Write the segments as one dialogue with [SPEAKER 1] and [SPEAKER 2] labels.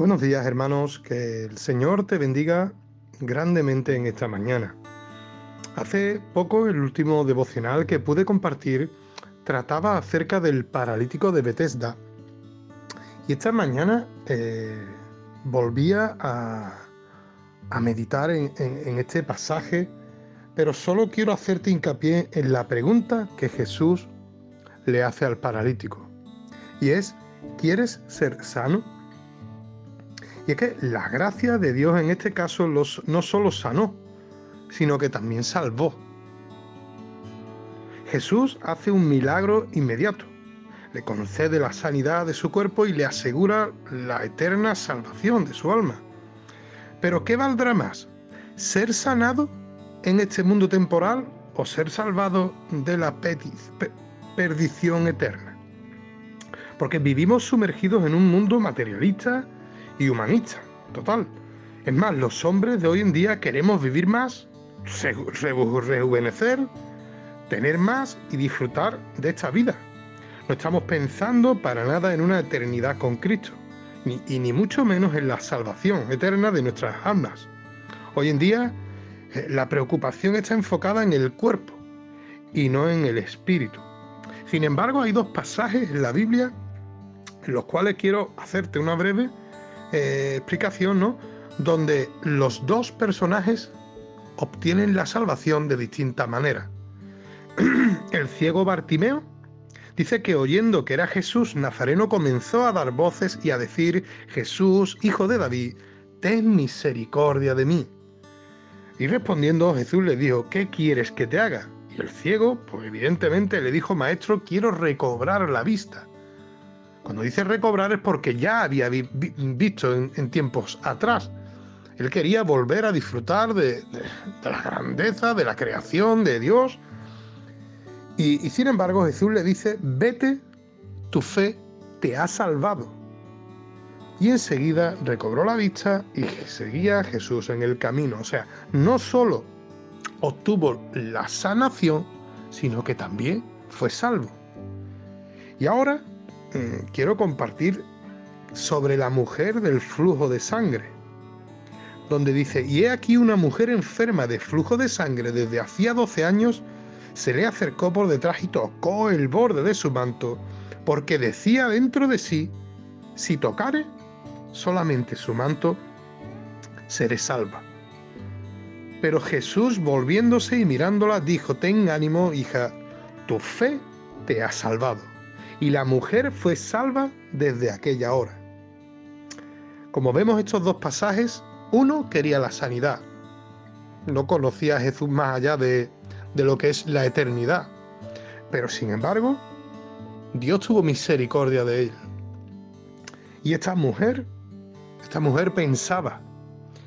[SPEAKER 1] Buenos días hermanos, que el Señor te bendiga grandemente en esta mañana. Hace poco el último devocional que pude compartir trataba acerca del paralítico de Bethesda. Y esta mañana eh, volvía a, meditar en, en este pasaje, pero solo quiero hacerte hincapié en la pregunta que Jesús le hace al paralítico. Y es, ¿quieres ser sano? Y es que la gracia de Dios en este caso los, no solo sanó, sino que también salvó. Jesús hace un milagro inmediato. Le concede la sanidad de su cuerpo y le asegura la eterna salvación de su alma. Pero ¿qué valdrá más? ¿Ser sanado en este mundo temporal o ser salvado de la perdición eterna? Porque vivimos sumergidos en un mundo materialista, y humanista, total. Es más, los hombres de hoy en día queremos vivir más, rejuvenecer, tener más y disfrutar de esta vida. No estamos pensando para nada en una eternidad con Cristo, ni, y ni mucho menos en la salvación eterna de nuestras almas. Hoy en día eh, la preocupación está enfocada en el cuerpo y no en el espíritu. Sin embargo, hay dos pasajes en la Biblia en los cuales quiero hacerte una breve eh, explicación, ¿no? Donde los dos personajes obtienen la salvación de distinta manera. El ciego Bartimeo dice que oyendo que era Jesús Nazareno comenzó a dar voces y a decir, Jesús, hijo de David, ten misericordia de mí. Y respondiendo Jesús le dijo, ¿qué quieres que te haga? Y el ciego, pues evidentemente le dijo, Maestro, quiero recobrar la vista. Cuando dice recobrar es porque ya había visto en, tiempos atrás. Él quería volver a disfrutar de, la grandeza, de la creación de Dios. Y, y sin embargo Jesús le dice, vete, tu fe te ha salvado. Y enseguida recobró la vista y seguía a Jesús en el camino. O sea, no solo obtuvo la sanación, sino que también fue salvo. Y ahora quiero compartir sobre la mujer del flujo de sangre, donde dice, y he aquí una mujer enferma de flujo de sangre desde hacía 12 años, se le acercó por detrás y tocó el borde de su manto, porque decía dentro de sí, si tocare solamente su manto, seré salva. Pero Jesús, volviéndose y mirándola, dijo, ten ánimo, hija, tu fe te ha salvado y la mujer fue salva desde aquella hora. Como vemos estos dos pasajes, uno quería la sanidad, no conocía a Jesús más allá de, de lo que es la eternidad, pero sin embargo, Dios tuvo misericordia de él. Y esta mujer, esta mujer pensaba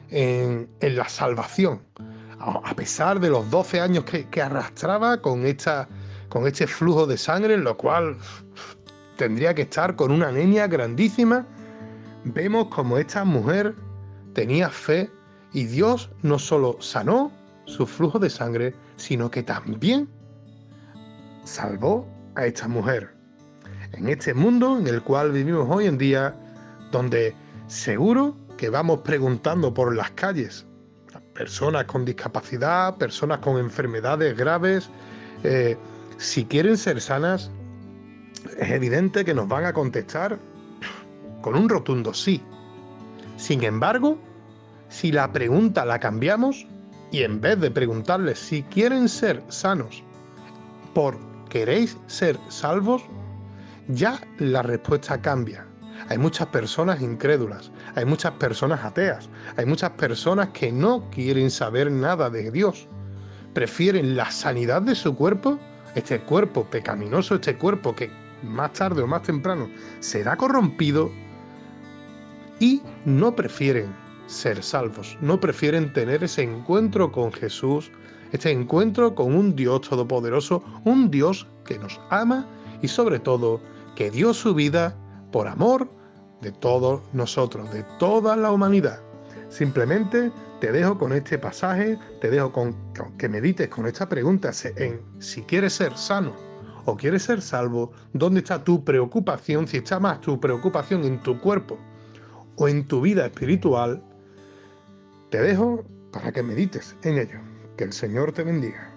[SPEAKER 1] en, en la salvación, a pesar de los 12 años que, que arrastraba con esta con este flujo de sangre, en lo cual tendría que estar con una anemia grandísima, vemos como esta mujer tenía fe y Dios no solo sanó su flujo de sangre, sino que también salvó a esta mujer. En este mundo en el cual vivimos hoy en día, donde seguro que vamos preguntando por las calles, personas con discapacidad, personas con enfermedades graves, eh, si quieren ser sanas, es evidente que nos van a contestar con un rotundo sí. Sin embargo, si la pregunta la cambiamos y en vez de preguntarles si quieren ser sanos por queréis ser salvos, ya la respuesta cambia. Hay muchas personas incrédulas, hay muchas personas ateas, hay muchas personas que no quieren saber nada de Dios. Prefieren la sanidad de su cuerpo este cuerpo pecaminoso, este cuerpo que más tarde o más temprano será corrompido y no prefieren ser salvos, no prefieren tener ese encuentro con Jesús, este encuentro con un Dios todopoderoso, un Dios que nos ama y sobre todo que dio su vida por amor de todos nosotros, de toda la humanidad. Simplemente te dejo con este pasaje, te dejo con, que medites con esta pregunta en si quieres ser sano o quieres ser salvo, ¿dónde está tu preocupación? Si está más tu preocupación en tu cuerpo o en tu vida espiritual, te dejo para que medites en ello. Que el Señor te bendiga.